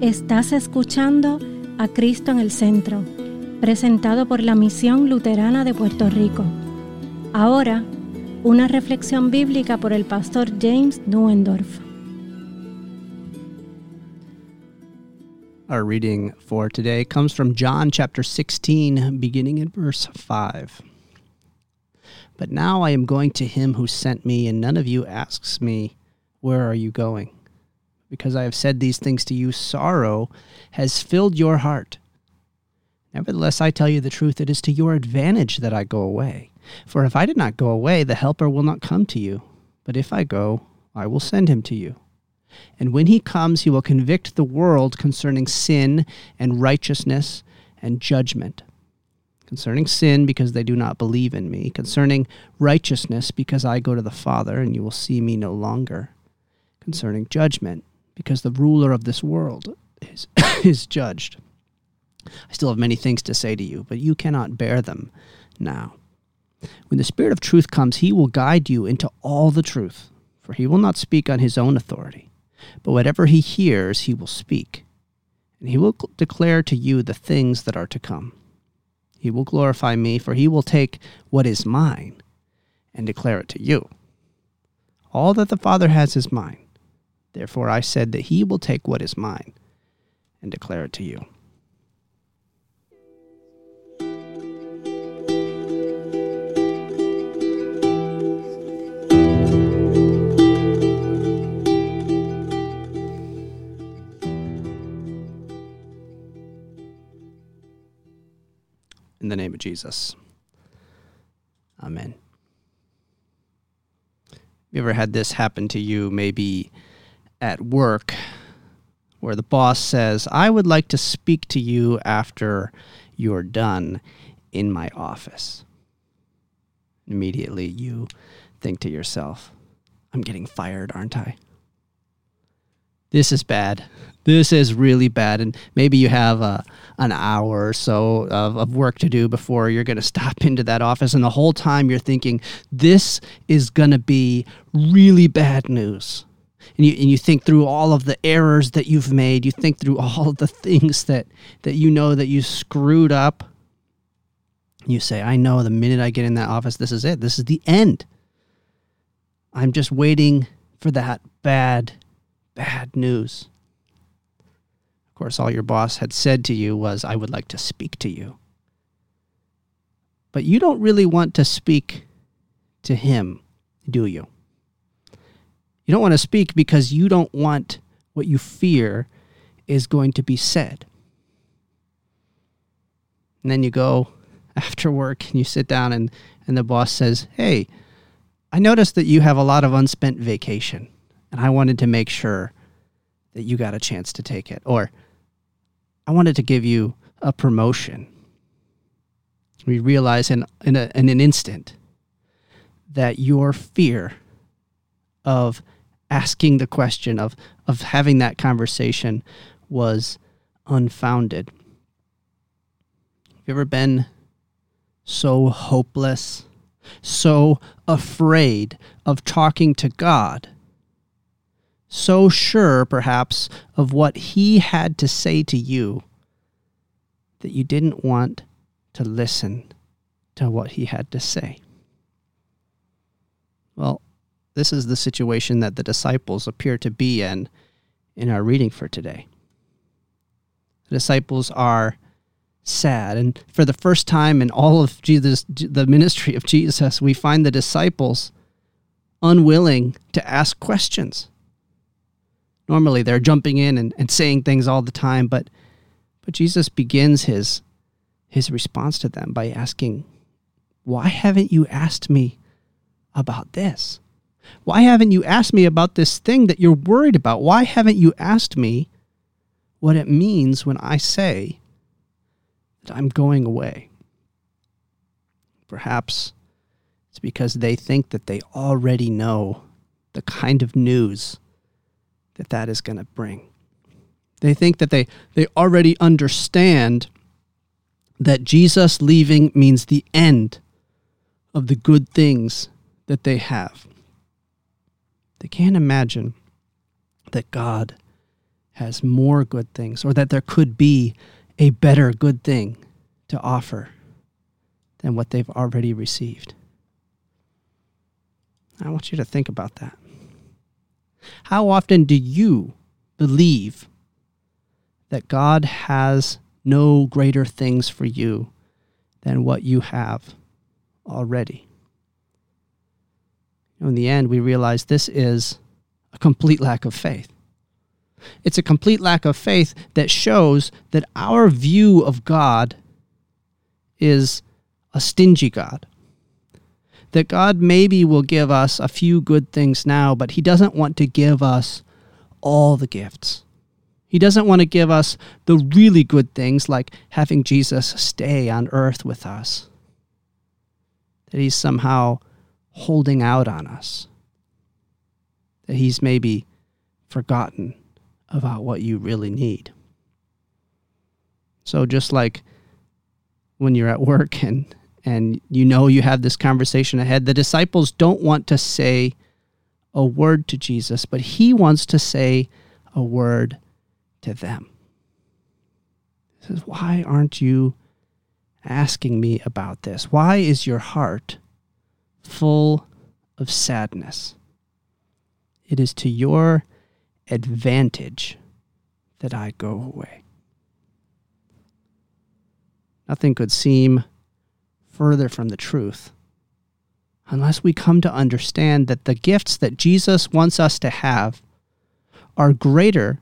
Estás escuchando a Cristo en el Centro, presentado por la Misión Luterana de Puerto Rico. Ahora, una reflexión bíblica por el pastor James Neuendorf. Our reading for today comes from John chapter 16, beginning in verse 5. But now I am going to him who sent me, and none of you asks me, Where are you going? Because I have said these things to you, sorrow has filled your heart. Nevertheless, I tell you the truth, it is to your advantage that I go away. For if I did not go away, the Helper will not come to you. But if I go, I will send him to you. And when he comes, he will convict the world concerning sin and righteousness and judgment. Concerning sin, because they do not believe in me. Concerning righteousness, because I go to the Father, and you will see me no longer. Concerning judgment, because the ruler of this world is, is judged. I still have many things to say to you, but you cannot bear them now. When the Spirit of truth comes, he will guide you into all the truth, for he will not speak on his own authority, but whatever he hears, he will speak, and he will declare to you the things that are to come. He will glorify me, for he will take what is mine and declare it to you. All that the Father has is mine. Therefore I said that he will take what is mine and declare it to you. In the name of Jesus. Amen. Have you ever had this happen to you? Maybe at work where the boss says, I would like to speak to you after you're done in my office. Immediately, you think to yourself, I'm getting fired, aren't I? This is bad. This is really bad. And maybe you have a, an hour or so of, of work to do before you're going to stop into that office. And the whole time you're thinking, this is going to be really bad news and you and you think through all of the errors that you've made. You think through all the things that that you know that you screwed up. You say i know the minute i get in that office this is it. This is the end. I'm just waiting for that bad bad news. Of course all your boss had said to you was i would like to speak to you. But you don't really want to speak to him do you you don't want to speak because you don't want what you fear is going to be said. And then you go after work and you sit down and, and the boss says, Hey, I noticed that you have a lot of unspent vacation and I wanted to make sure that you got a chance to take it. Or I wanted to give you a promotion. We realize in, in, a, in an instant that your fear of asking the question of of having that conversation was unfounded. Have you ever been so hopeless, so afraid of talking to God, so sure perhaps of what He had to say to you that you didn't want to listen to what He had to say? Well, this is the situation that the disciples appear to be in in our reading for today. The disciples are sad. And for the first time in all of Jesus, the ministry of Jesus, we find the disciples unwilling to ask questions. Normally they're jumping in and, and saying things all the time, but but Jesus begins his his response to them by asking, Why haven't you asked me about this? Why haven't you asked me about this thing that you're worried about? Why haven't you asked me what it means when I say that I'm going away? Perhaps it's because they think that they already know the kind of news that that is going to bring. They think that they, they already understand that Jesus leaving means the end of the good things that they have. They can't imagine that God has more good things or that there could be a better good thing to offer than what they've already received. I want you to think about that. How often do you believe that God has no greater things for you than what you have already? In the end, we realize this is a complete lack of faith. It's a complete lack of faith that shows that our view of God is a stingy God. That God maybe will give us a few good things now, but He doesn't want to give us all the gifts. He doesn't want to give us the really good things like having Jesus stay on earth with us. That He's somehow holding out on us. That He's maybe forgotten about what you really need. So, just like when you're at work and and you know you have this conversation ahead. The disciples don't want to say a word to Jesus, but he wants to say a word to them. He says, Why aren't you asking me about this? Why is your heart full of sadness? It is to your advantage that I go away. Nothing could seem further from the truth unless we come to understand that the gifts that Jesus wants us to have are greater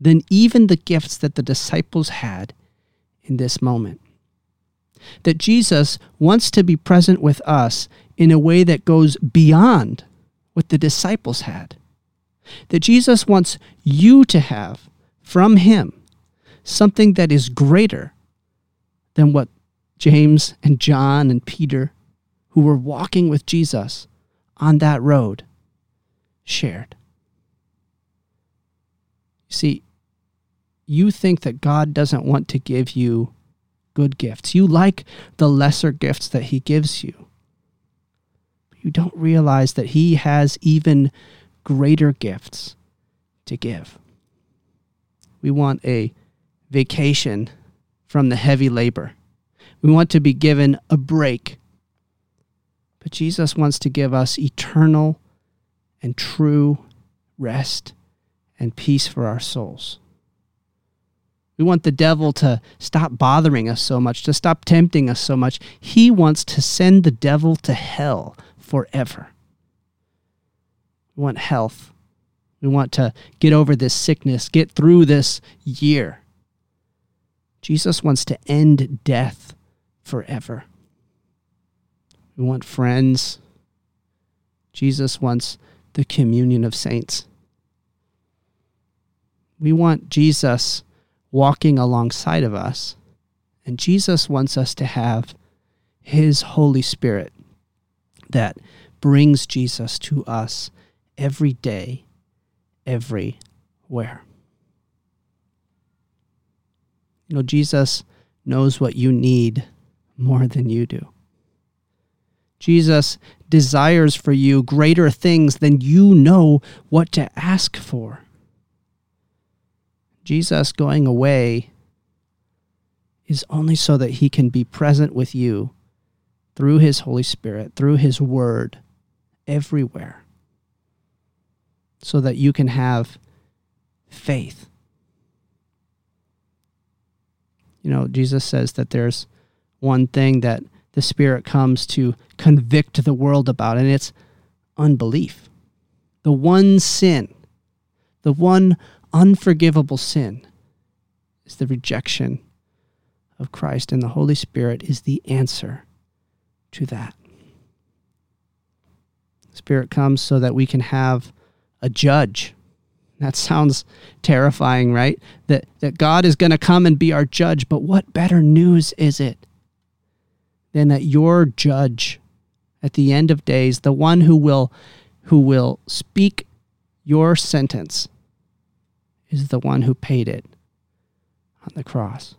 than even the gifts that the disciples had in this moment. That Jesus wants to be present with us in a way that goes beyond what the disciples had. That Jesus wants you to have from Him something that is greater than what James and John and Peter, who were walking with Jesus on that road, shared. See, you think that God doesn't want to give you good gifts. You like the lesser gifts that He gives you. But you don't realize that He has even greater gifts to give. We want a vacation from the heavy labor. We want to be given a break. But Jesus wants to give us eternal and true rest and peace for our souls. We want the devil to stop bothering us so much, to stop tempting us so much. He wants to send the devil to hell forever. We want health. We want to get over this sickness, get through this year. Jesus wants to end death forever. We want friends. Jesus wants the communion of saints. We want Jesus walking alongside of us, and Jesus wants us to have His Holy Spirit that brings Jesus to us every day, everywhere. You know, Jesus knows what you need more than you do. Jesus desires for you greater things than you know what to ask for. Jesus going away is only so that he can be present with you through his Holy Spirit, through his word, everywhere, so that you can have faith. You know, Jesus says that there's one thing that the Spirit comes to convict the world about, and it's unbelief. The one sin, the one unforgivable sin, is the rejection of Christ, and the Holy Spirit is the answer to that. The Spirit comes so that we can have a judge. That sounds terrifying, right? That, that God is going to come and be our judge, but what better news is it than that your judge at the end of days, the one who will who will speak your sentence is the one who paid it on the cross.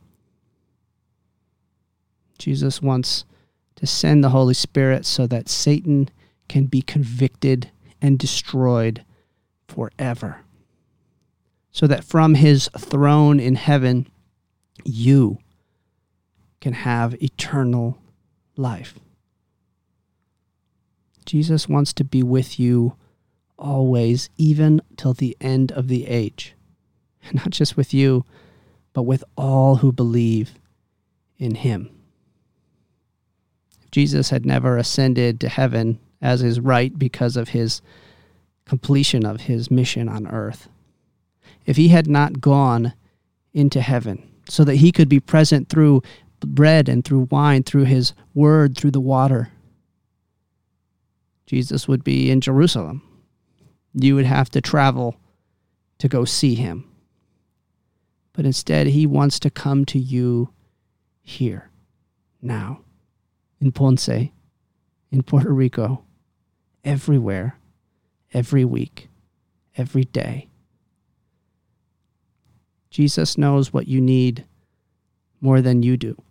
Jesus wants to send the Holy Spirit so that Satan can be convicted and destroyed forever. so that from his throne in heaven, you can have eternal life. Jesus wants to be with you always, even till the end of the age. Not just with you, but with all who believe in him. If Jesus had never ascended to heaven, as is right because of his completion of his mission on earth, if he had not gone into heaven so that he could be present through bread and through wine, through his word, through the water, Jesus would be in Jerusalem. You would have to travel to go see him. But instead, he wants to come to you here, now, in Ponce, in Puerto Rico, everywhere, every week, every day. Jesus knows what you need more than you do.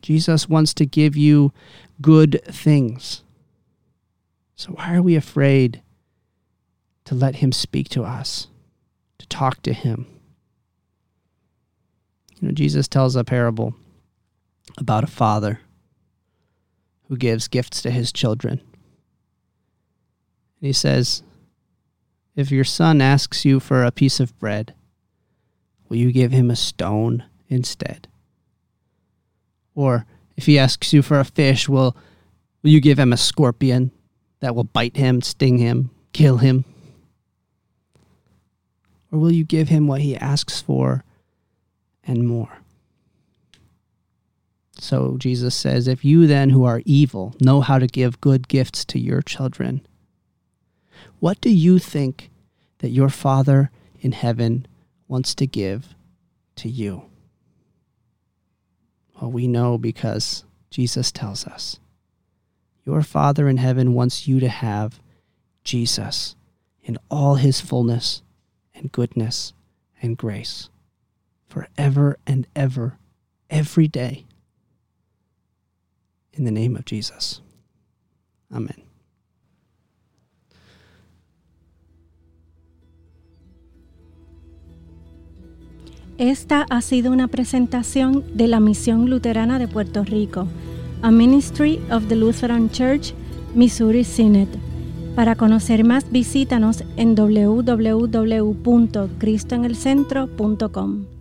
Jesus wants to give you good things. So, why are we afraid to let Him speak to us, to talk to Him? You know, Jesus tells a parable about a father who gives gifts to his children. And he says, If your son asks you for a piece of bread, will you give him a stone instead? Or if he asks you for a fish, will, will you give him a scorpion that will bite him, sting him, kill him? Or will you give him what he asks for and more? So Jesus says, If you then, who are evil, know how to give good gifts to your children, what do you think that your Father in heaven wants to give to you? Well, we know because Jesus tells us. Your Father in heaven wants you to have Jesus in all his fullness and goodness and grace forever and ever, every day. In the name of Jesus. Amén. Esta ha sido una presentación de la Misión Luterana de Puerto Rico, a Ministry of the Lutheran Church, Missouri Synod. Para conocer más, visítanos en www.cristoenelcentro.com.